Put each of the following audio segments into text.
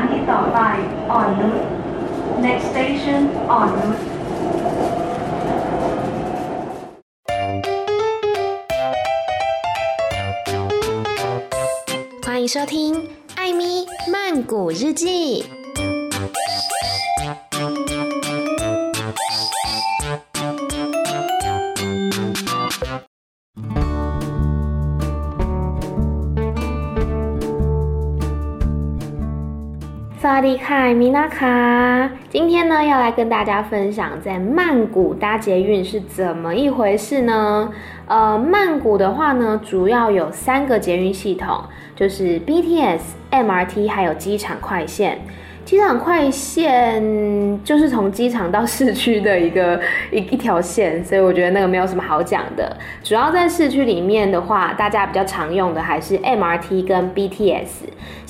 ที่ต่อไปอ่อนนุช next station อ่อนนุช欢迎收听《艾咪曼谷日记》。 瓦迪卡，米娜卡，今天呢要来跟大家分享在曼谷搭捷运是怎么一回事呢？呃，曼谷的话呢，主要有三个捷运系统，就是 BTS、MRT 还有机场快线。机场快线就是从机场到市区的一个 一一条线，所以我觉得那个没有什么好讲的。主要在市区里面的话，大家比较常用的还是 MRT 跟 BTS。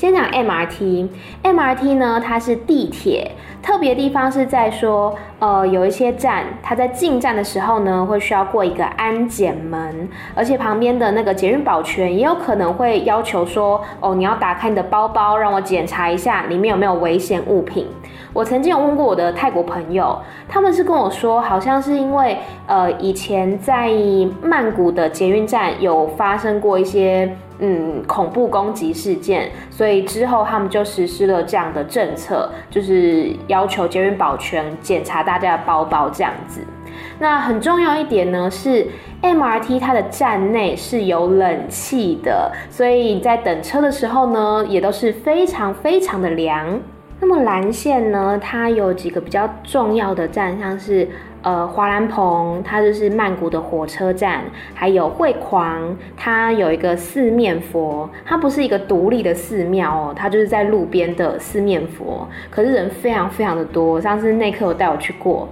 先讲 MRT，MRT 呢，它是地铁，特别地方是在说，呃，有一些站，它在进站的时候呢，会需要过一个安检门，而且旁边的那个捷运保全也有可能会要求说，哦，你要打开你的包包，让我检查一下里面有没有危险物品。我曾经有问过我的泰国朋友，他们是跟我说，好像是因为，呃，以前在曼谷的捷运站有发生过一些。嗯，恐怖攻击事件，所以之后他们就实施了这样的政策，就是要求捷运保全检查大家的包包这样子。那很重要一点呢，是 MRT 它的站内是有冷气的，所以在等车的时候呢，也都是非常非常的凉。那么蓝线呢，它有几个比较重要的站，像是。呃，华兰蓬，它就是曼谷的火车站，还有惠狂，它有一个四面佛，它不是一个独立的寺庙哦，它就是在路边的四面佛，可是人非常非常的多。上次内克有带我去过，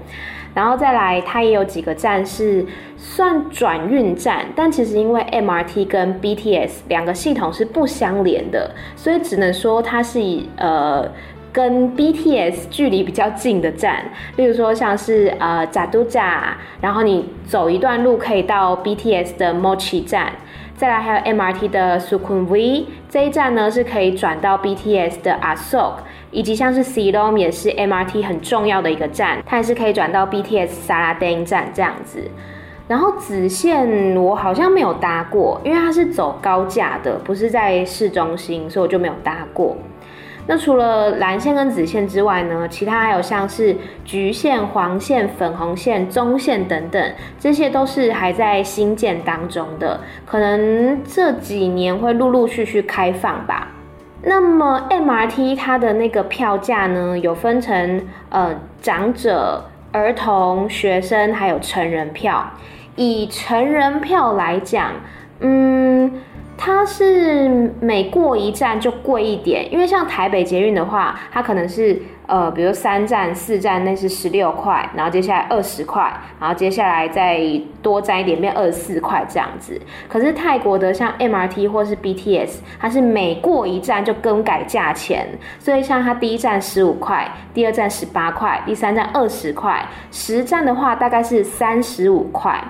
然后再来，它也有几个站是算转运站，但其实因为 MRT 跟 BTS 两个系统是不相连的，所以只能说它是以呃。跟 BTS 距离比较近的站，例如说像是呃扎都扎，然后你走一段路可以到 BTS 的 Mochi 站，再来还有 MRT 的 Sukhumvit 这一站呢是可以转到 BTS 的 Asok，以及像是 Silom 也是 MRT 很重要的一个站，它也是可以转到 BTS Saradeng 站这样子。然后紫线我好像没有搭过，因为它是走高架的，不是在市中心，所以我就没有搭过。那除了蓝线跟紫线之外呢，其他还有像是橘线、黄线、粉红线、棕线等等，这些都是还在新建当中的，可能这几年会陆陆续续开放吧。那么 MRT 它的那个票价呢，有分成呃长者、儿童、学生还有成人票。以成人票来讲，嗯。它是每过一站就贵一点，因为像台北捷运的话，它可能是呃，比如三站、四站那是十六块，然后接下来二十块，然后接下来再多站一点变二十四块这样子。可是泰国的像 MRT 或是 BTS，它是每过一站就更改价钱，所以像它第一站十五块，第二站十八块，第三站二十块，十站的话大概是三十五块，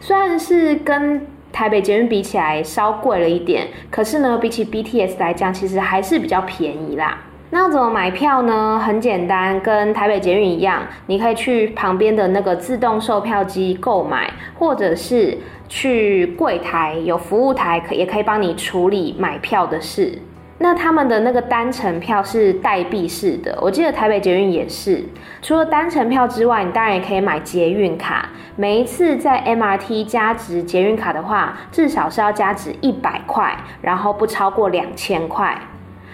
虽然是跟台北捷运比起来稍贵了一点，可是呢，比起 BTS 来讲，其实还是比较便宜啦。那要怎么买票呢？很简单，跟台北捷运一样，你可以去旁边的那个自动售票机购买，或者是去柜台有服务台，可也可以帮你处理买票的事。那他们的那个单程票是代币式的，我记得台北捷运也是。除了单程票之外，你当然也可以买捷运卡。每一次在 MRT 加值捷运卡的话，至少是要加值一百块，然后不超过两千块。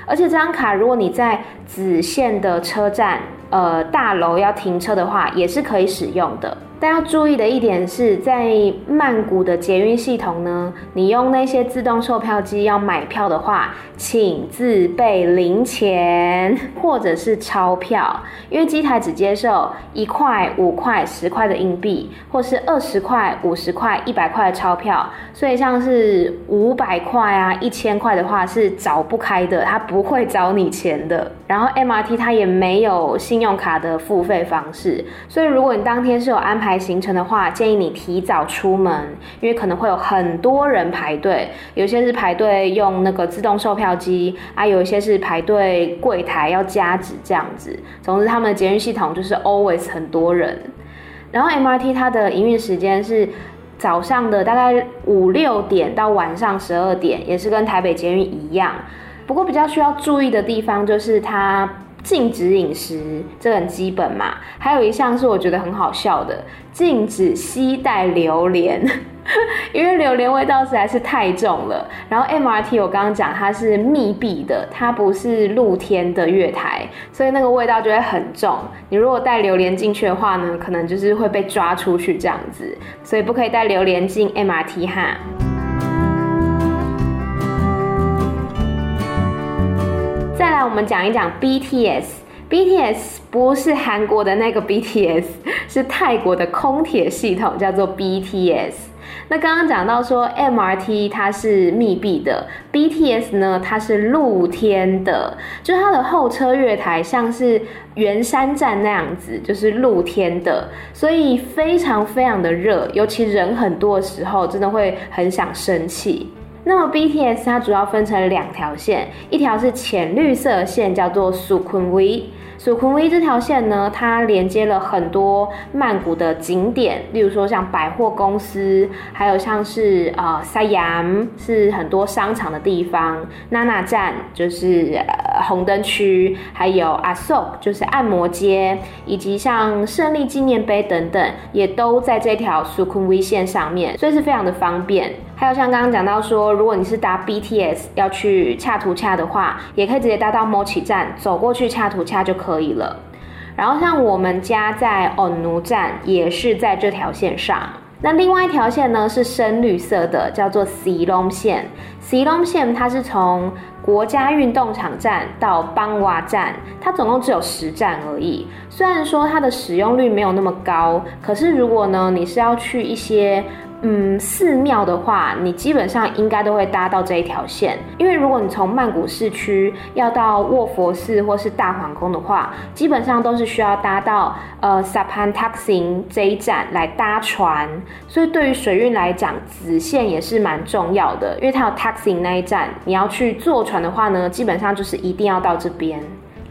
而且这张卡，如果你在紫线的车站，呃，大楼要停车的话，也是可以使用的。但要注意的一点是，在曼谷的捷运系统呢，你用那些自动售票机要买票的话，请自备零钱 或者是钞票，因为机台只接受一块、五块、十块的硬币，或是二十块、五十块、一百块的钞票。所以像是五百块啊、一千块的话是找不开的，它不会找你钱的。然后 MRT 它也没有信用卡的付费方式，所以如果你当天是有安排。排行程的话，建议你提早出门，因为可能会有很多人排队，有些是排队用那个自动售票机啊，有一些是排队柜台要加值这样子。总之，他们的捷运系统就是 always 很多人。然后 MRT 它的营运时间是早上的大概五六点到晚上十二点，也是跟台北捷运一样。不过比较需要注意的地方就是它。禁止饮食，这很基本嘛。还有一项是我觉得很好笑的，禁止携带榴莲，因为榴莲味道实在是太重了。然后 MRT 我刚刚讲它是密闭的，它不是露天的月台，所以那个味道就会很重。你如果带榴莲进去的话呢，可能就是会被抓出去这样子，所以不可以带榴莲进 MRT 哈。再来，我们讲一讲 BTS。BTS 不是韩国的那个 BTS，是泰国的空铁系统，叫做 BTS。那刚刚讲到说 MRT 它是密闭的，BTS 呢它是露天的，就它的候车月台像是圆山站那样子，就是露天的，所以非常非常的热，尤其人很多的时候，真的会很想生气。那么 BTS 它主要分成两条线，一条是浅绿色线，叫做 Sukhumvit。Sukhumvit 这条线呢，它连接了很多曼谷的景点，例如说像百货公司，还有像是呃 Siam 是很多商场的地方，Nana 站就是呃红灯区，还有 Asok 就是按摩街，以及像胜利纪念碑等等，也都在这条 Sukhumvit 线上面，所以是非常的方便。还有像刚刚讲到说，如果你是搭 BTS 要去恰图恰的话，也可以直接搭到 Mochi 站，走过去恰图恰就可以了。然后像我们家在 Onu 站也是在这条线上。那另外一条线呢是深绿色的，叫做 Silom 线。Silom 线它是从国家运动场站到邦瓦站，它总共只有十站而已。虽然说它的使用率没有那么高，可是如果呢你是要去一些嗯，寺庙的话，你基本上应该都会搭到这一条线，因为如果你从曼谷市区要到卧佛寺或是大皇宫的话，基本上都是需要搭到呃 Sapan Taxi 这一站来搭船，所以对于水运来讲，紫线也是蛮重要的，因为它有 Taxi 那一站，你要去坐船的话呢，基本上就是一定要到这边。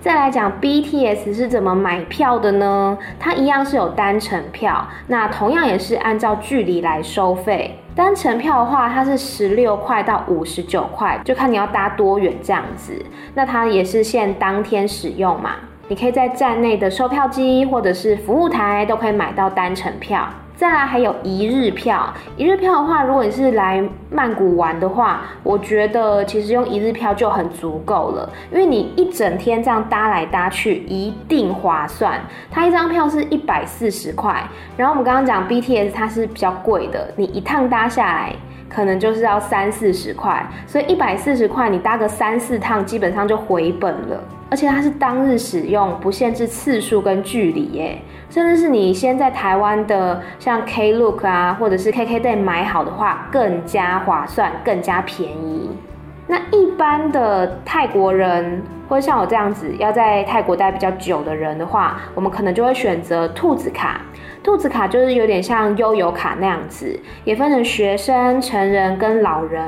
再来讲 BTS 是怎么买票的呢？它一样是有单程票，那同样也是按照距离来收费。单程票的话，它是十六块到五十九块，就看你要搭多远这样子。那它也是限当天使用嘛，你可以在站内的售票机或者是服务台都可以买到单程票。再来还有一日票，一日票的话，如果你是来曼谷玩的话，我觉得其实用一日票就很足够了，因为你一整天这样搭来搭去一定划算。它一张票是一百四十块，然后我们刚刚讲 BTS 它是比较贵的，你一趟搭下来可能就是要三四十块，所以一百四十块你搭个三四趟基本上就回本了。而且它是当日使用，不限制次数跟距离耶，甚至是你先在台湾的像 Klook 啊，或者是 KKday 买好的话，更加划算，更加便宜。那一般的泰国人，或者像我这样子要在泰国待比较久的人的话，我们可能就会选择兔子卡。兔子卡就是有点像悠游卡那样子，也分成学生、成人跟老人。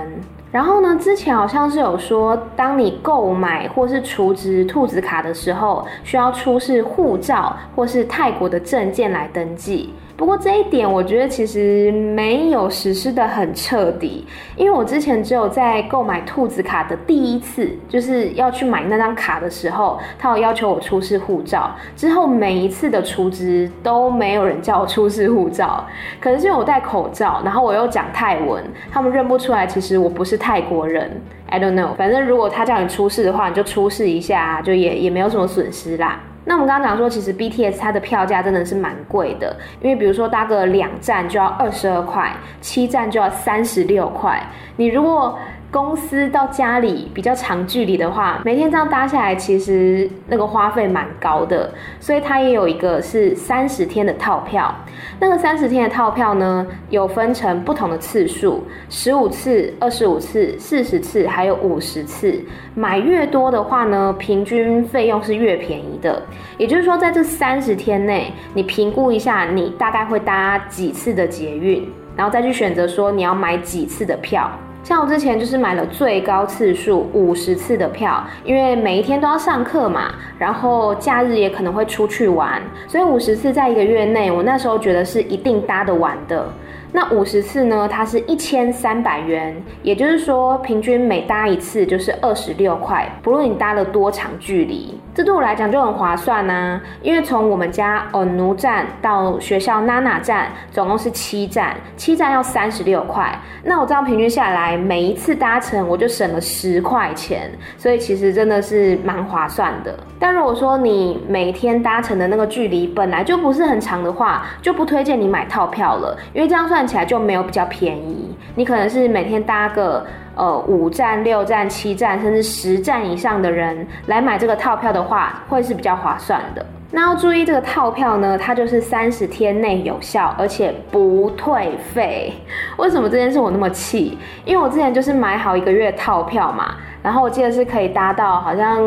然后呢，之前好像是有说，当你购买或是储值兔子卡的时候，需要出示护照或是泰国的证件来登记。不过这一点我觉得其实没有实施得很彻底，因为我之前只有在购买兔子卡的第一次，就是要去买那张卡的时候，他有要求我出示护照，之后每一次的出值都没有人叫我出示护照，可能是因为我戴口罩，然后我又讲泰文，他们认不出来，其实我不是泰国人，I don't know，反正如果他叫你出示的话，你就出示一下，就也也没有什么损失啦。那我们刚刚讲说，其实 BTS 它的票价真的是蛮贵的，因为比如说搭个两站就要二十二块，七站就要三十六块。你如果公司到家里比较长距离的话，每天这样搭下来，其实那个花费蛮高的。所以它也有一个是三十天的套票。那个三十天的套票呢，有分成不同的次数，十五次、二十五次、四十次，还有五十次。买越多的话呢，平均费用是越便宜的。也就是说，在这三十天内，你评估一下，你大概会搭几次的捷运，然后再去选择说你要买几次的票。像我之前就是买了最高次数五十次的票，因为每一天都要上课嘛，然后假日也可能会出去玩，所以五十次在一个月内，我那时候觉得是一定搭得完的。那五十次呢，它是一千三百元，也就是说平均每搭一次就是二十六块，不论你搭了多长距离，这对我来讲就很划算啊。因为从我们家耳奴站到学校娜娜站，总共是七站，七站要三十六块，那我这样平均下来，每一次搭乘我就省了十块钱，所以其实真的是蛮划算的。但如果说你每天搭乘的那个距离本来就不是很长的话，就不推荐你买套票了，因为这样算。起来就没有比较便宜，你可能是每天搭个呃五站、六站、七站，甚至十站以上的人来买这个套票的话，会是比较划算的。那要注意这个套票呢，它就是三十天内有效，而且不退费。为什么这件事我那么气？因为我之前就是买好一个月套票嘛，然后我记得是可以搭到好像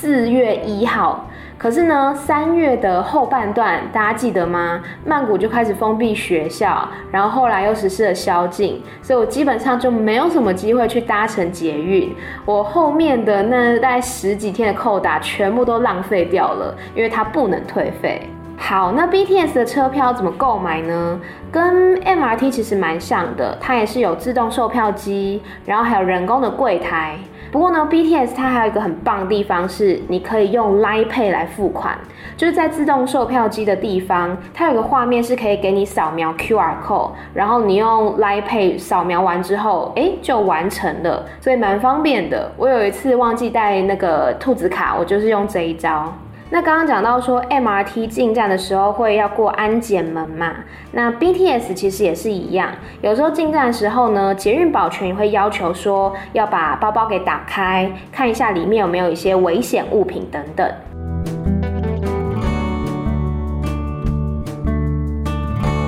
四月一号。可是呢，三月的后半段，大家记得吗？曼谷就开始封闭学校，然后后来又实施了宵禁，所以我基本上就没有什么机会去搭乘捷运。我后面的那大概十几天的扣打全部都浪费掉了，因为它不能退费。好，那 BTS 的车票怎么购买呢？跟 MRT 其实蛮像的，它也是有自动售票机，然后还有人工的柜台。不过呢，BTS 它还有一个很棒的地方是，你可以用 Line Pay 来付款，就是在自动售票机的地方，它有个画面是可以给你扫描 QR code，然后你用 Line Pay 扫描完之后，哎，就完成了，所以蛮方便的。我有一次忘记带那个兔子卡，我就是用这一招。那刚刚讲到说 MRT 进站的时候会要过安检门嘛，那 BTS 其实也是一样，有时候进站的时候呢，捷运保全也会要求说要把包包给打开，看一下里面有没有一些危险物品等等。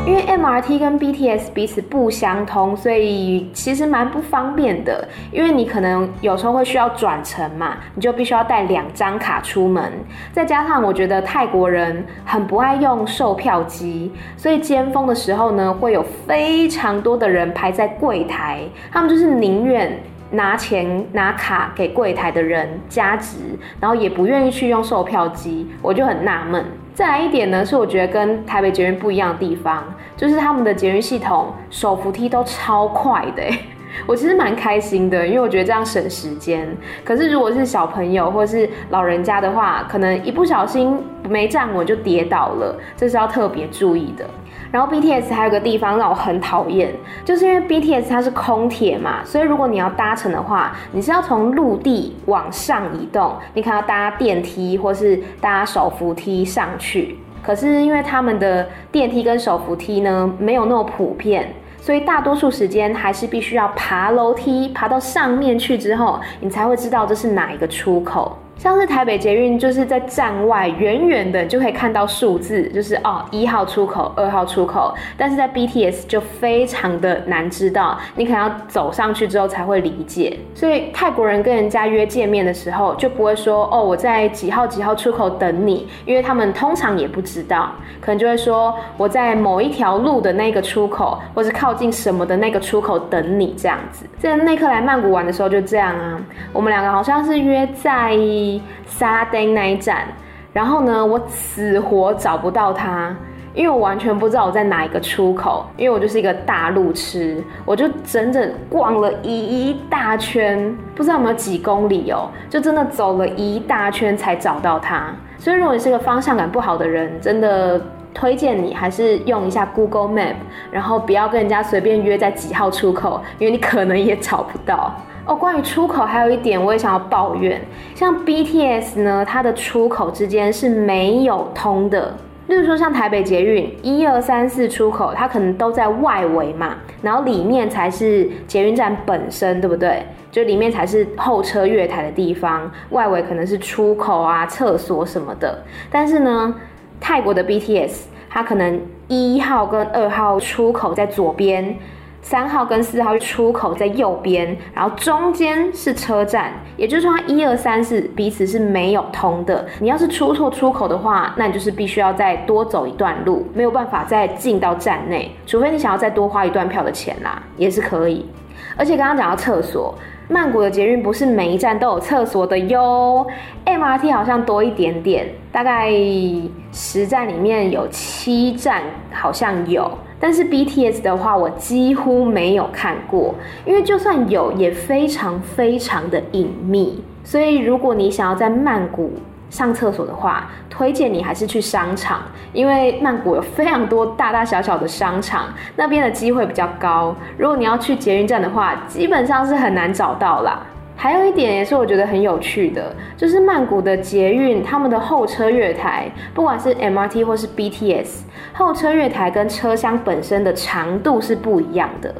因为 MRT 跟 BTS 彼此不相通，所以其实蛮不方便的。因为你可能有时候会需要转乘嘛，你就必须要带两张卡出门。再加上我觉得泰国人很不爱用售票机，所以尖峰的时候呢，会有非常多的人排在柜台，他们就是宁愿拿钱拿卡给柜台的人加值，然后也不愿意去用售票机。我就很纳闷。再来一点呢，是我觉得跟台北捷运不一样的地方，就是他们的捷运系统手扶梯都超快的，我其实蛮开心的，因为我觉得这样省时间。可是如果是小朋友或是老人家的话，可能一不小心没站稳就跌倒了，这是要特别注意的。然后 BTS 还有个地方让我很讨厌，就是因为 BTS 它是空铁嘛，所以如果你要搭乘的话，你是要从陆地往上移动，你可能要搭电梯或是搭手扶梯上去。可是因为他们的电梯跟手扶梯呢，没有那么普遍，所以大多数时间还是必须要爬楼梯，爬到上面去之后，你才会知道这是哪一个出口。像是台北捷运，就是在站外远远的就可以看到数字，就是哦一号出口、二号出口。但是在 BTS 就非常的难知道，你可能要走上去之后才会理解。所以泰国人跟人家约见面的时候，就不会说哦我在几号几号出口等你，因为他们通常也不知道，可能就会说我在某一条路的那个出口，或是靠近什么的那个出口等你这样子。在那刻来曼谷玩的时候就这样啊，我们两个好像是约在。沙丁那一站，然后呢，我死活找不到他，因为我完全不知道我在哪一个出口，因为我就是一个大路痴，我就整整逛了一大圈，不知道有没有几公里哦，就真的走了一大圈才找到他。所以如果你是个方向感不好的人，真的推荐你还是用一下 Google Map，然后不要跟人家随便约在几号出口，因为你可能也找不到。哦，关于出口还有一点我也想要抱怨，像 BTS 呢，它的出口之间是没有通的。例如说像台北捷运一二三四出口，它可能都在外围嘛，然后里面才是捷运站本身，对不对？就里面才是候车月台的地方，外围可能是出口啊、厕所什么的。但是呢，泰国的 BTS 它可能一号跟二号出口在左边。三号跟四号出口在右边，然后中间是车站，也就是说它一二三四彼此是没有通的。你要是出错出口的话，那你就是必须要再多走一段路，没有办法再进到站内，除非你想要再多花一段票的钱啦，也是可以。而且刚刚讲到厕所，曼谷的捷运不是每一站都有厕所的哟，MRT 好像多一点点，大概十站里面有七站好像有。但是 BTS 的话，我几乎没有看过，因为就算有，也非常非常的隐秘。所以如果你想要在曼谷上厕所的话，推荐你还是去商场，因为曼谷有非常多大大小小的商场，那边的机会比较高。如果你要去捷运站的话，基本上是很难找到啦。还有一点也是我觉得很有趣的，就是曼谷的捷运，他们的候车月台，不管是 MRT 或是 BTS，候车月台跟车厢本身的长度是不一样的。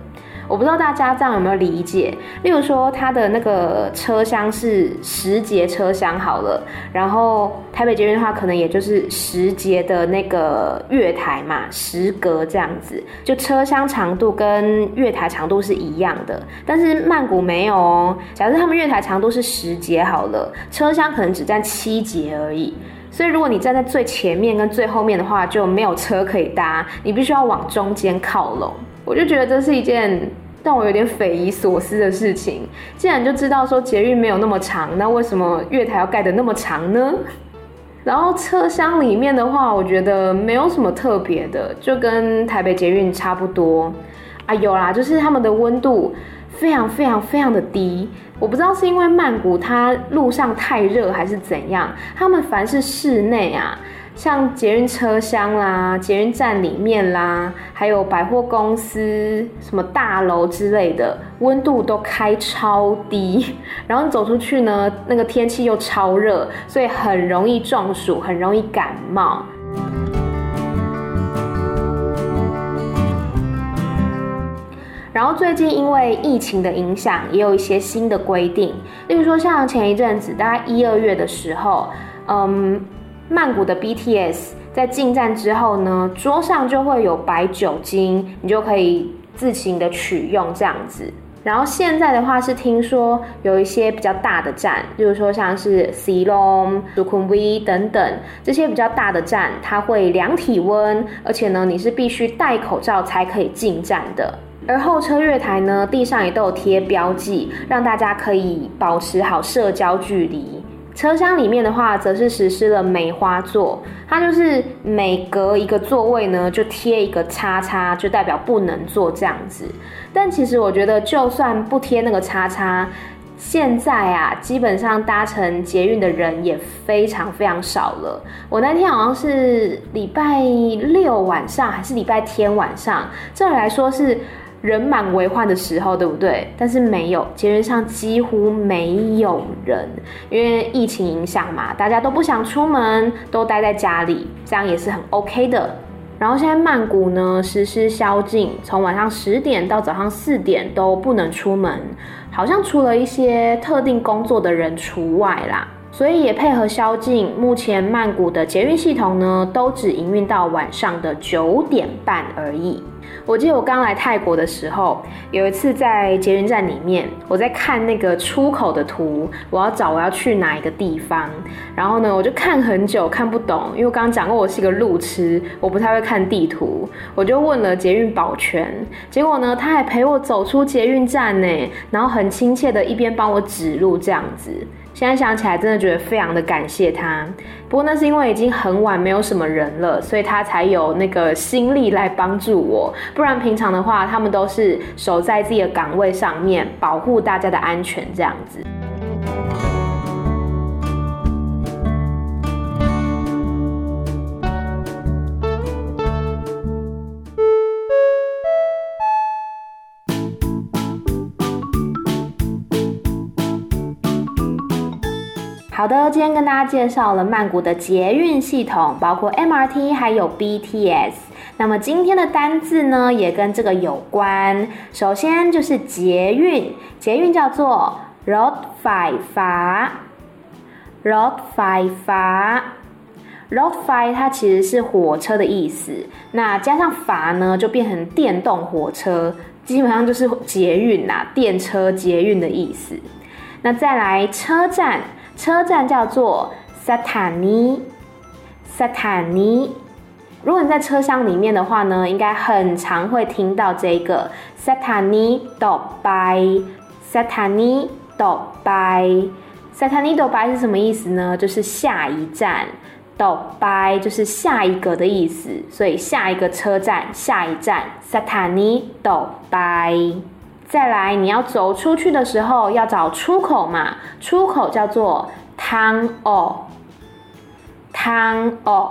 我不知道大家这样有没有理解？例如说，它的那个车厢是十节车厢好了，然后台北捷运的话，可能也就是十节的那个月台嘛，十格这样子，就车厢长度跟月台长度是一样的。但是曼谷没有哦，假设他们月台长度是十节好了，车厢可能只占七节而已。所以如果你站在最前面跟最后面的话，就没有车可以搭，你必须要往中间靠拢。我就觉得这是一件。但我有点匪夷所思的事情，既然就知道说捷运没有那么长，那为什么月台要盖得那么长呢？然后车厢里面的话，我觉得没有什么特别的，就跟台北捷运差不多。啊，有啦，就是他们的温度非常非常非常的低，我不知道是因为曼谷它路上太热还是怎样，他们凡是室内啊。像捷运车厢啦、捷运站里面啦，还有百货公司、什么大楼之类的，温度都开超低，然后你走出去呢，那个天气又超热，所以很容易中暑，很容易感冒。然后最近因为疫情的影响，也有一些新的规定，例如说像前一阵子，大概一二月的时候，嗯。曼谷的 BTS 在进站之后呢，桌上就会有白酒精，你就可以自行的取用这样子。然后现在的话是听说有一些比较大的站，例如说像是 s i l o m s u k h u m v i 等等这些比较大的站，它会量体温，而且呢你是必须戴口罩才可以进站的。而候车月台呢，地上也都有贴标记，让大家可以保持好社交距离。车厢里面的话，则是实施了梅花座，它就是每隔一个座位呢，就贴一个叉叉，就代表不能坐这样子。但其实我觉得，就算不贴那个叉叉，现在啊，基本上搭乘捷运的人也非常非常少了。我那天好像是礼拜六晚上，还是礼拜天晚上，这里来说是。人满为患的时候，对不对？但是没有，捷运上几乎没有人，因为疫情影响嘛，大家都不想出门，都待在家里，这样也是很 OK 的。然后现在曼谷呢，实施宵禁，从晚上十点到早上四点都不能出门，好像除了一些特定工作的人除外啦。所以也配合宵禁，目前曼谷的捷运系统呢，都只营运到晚上的九点半而已。我记得我刚来泰国的时候，有一次在捷运站里面，我在看那个出口的图，我要找我要去哪一个地方。然后呢，我就看很久看不懂，因为我刚刚讲过我是一个路痴，我不太会看地图。我就问了捷运保全，结果呢，他还陪我走出捷运站呢，然后很亲切的一边帮我指路这样子。现在想起来，真的觉得非常的感谢他。不过那是因为已经很晚，没有什么人了，所以他才有那个心力来帮助我。不然平常的话，他们都是守在自己的岗位上面，保护大家的安全这样子。好的，今天跟大家介绍了曼谷的捷运系统，包括 MRT 还有 BTS。那么今天的单字呢，也跟这个有关。首先就是捷运，捷运叫做 Rod Phi Pha，Rod Phi Pha，Rod Phi 它其实是火车的意思，那加上法呢，就变成电动火车，基本上就是捷运啦，电车捷运的意思。那再来车站。车站叫做萨塔尼，萨塔尼。如果你在车厢里面的话呢，应该很常会听到这个萨塔尼多拜，萨塔尼多拜，萨塔尼多拜是什么意思呢？就是下一站。到拜就是下一个的意思，所以下一个车站，下一站，萨塔尼到拜。Bye 再来，你要走出去的时候要找出口嘛？出口叫做汤哦，汤哦，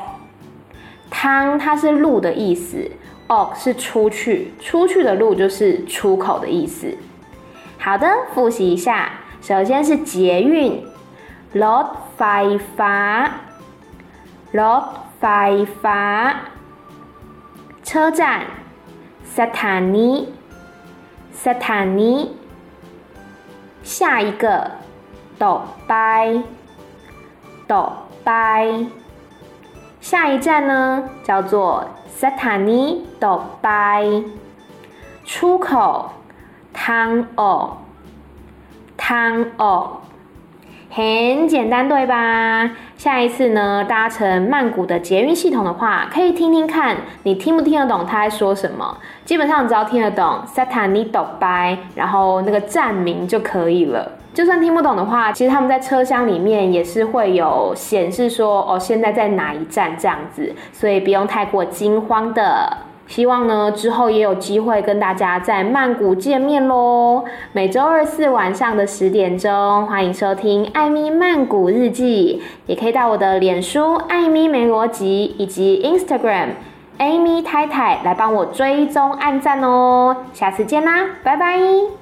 汤它是路的意思，哦是出去，出去的路就是出口的意思。好的，复习一下，首先是捷运，Rod Phi Pha，Rod Phi Pha，车站萨塔尼，下一个，斗拜，斗拜，下一站呢叫做萨塔尼斗拜，出口，汤哦，汤哦。很简单，对吧？下一次呢，搭乘曼谷的捷运系统的话，可以听听看，你听不听得懂他在说什么？基本上只要听得懂 Satani Dobai，然后那个站名就可以了。就算听不懂的话，其实他们在车厢里面也是会有显示说，哦，现在在哪一站这样子，所以不用太过惊慌的。希望呢，之后也有机会跟大家在曼谷见面喽。每周二四晚上的十点钟，欢迎收听艾咪曼谷日记，也可以到我的脸书艾咪梅罗吉以及 Instagram Amy 太太来帮我追踪按赞哦。下次见啦，拜拜。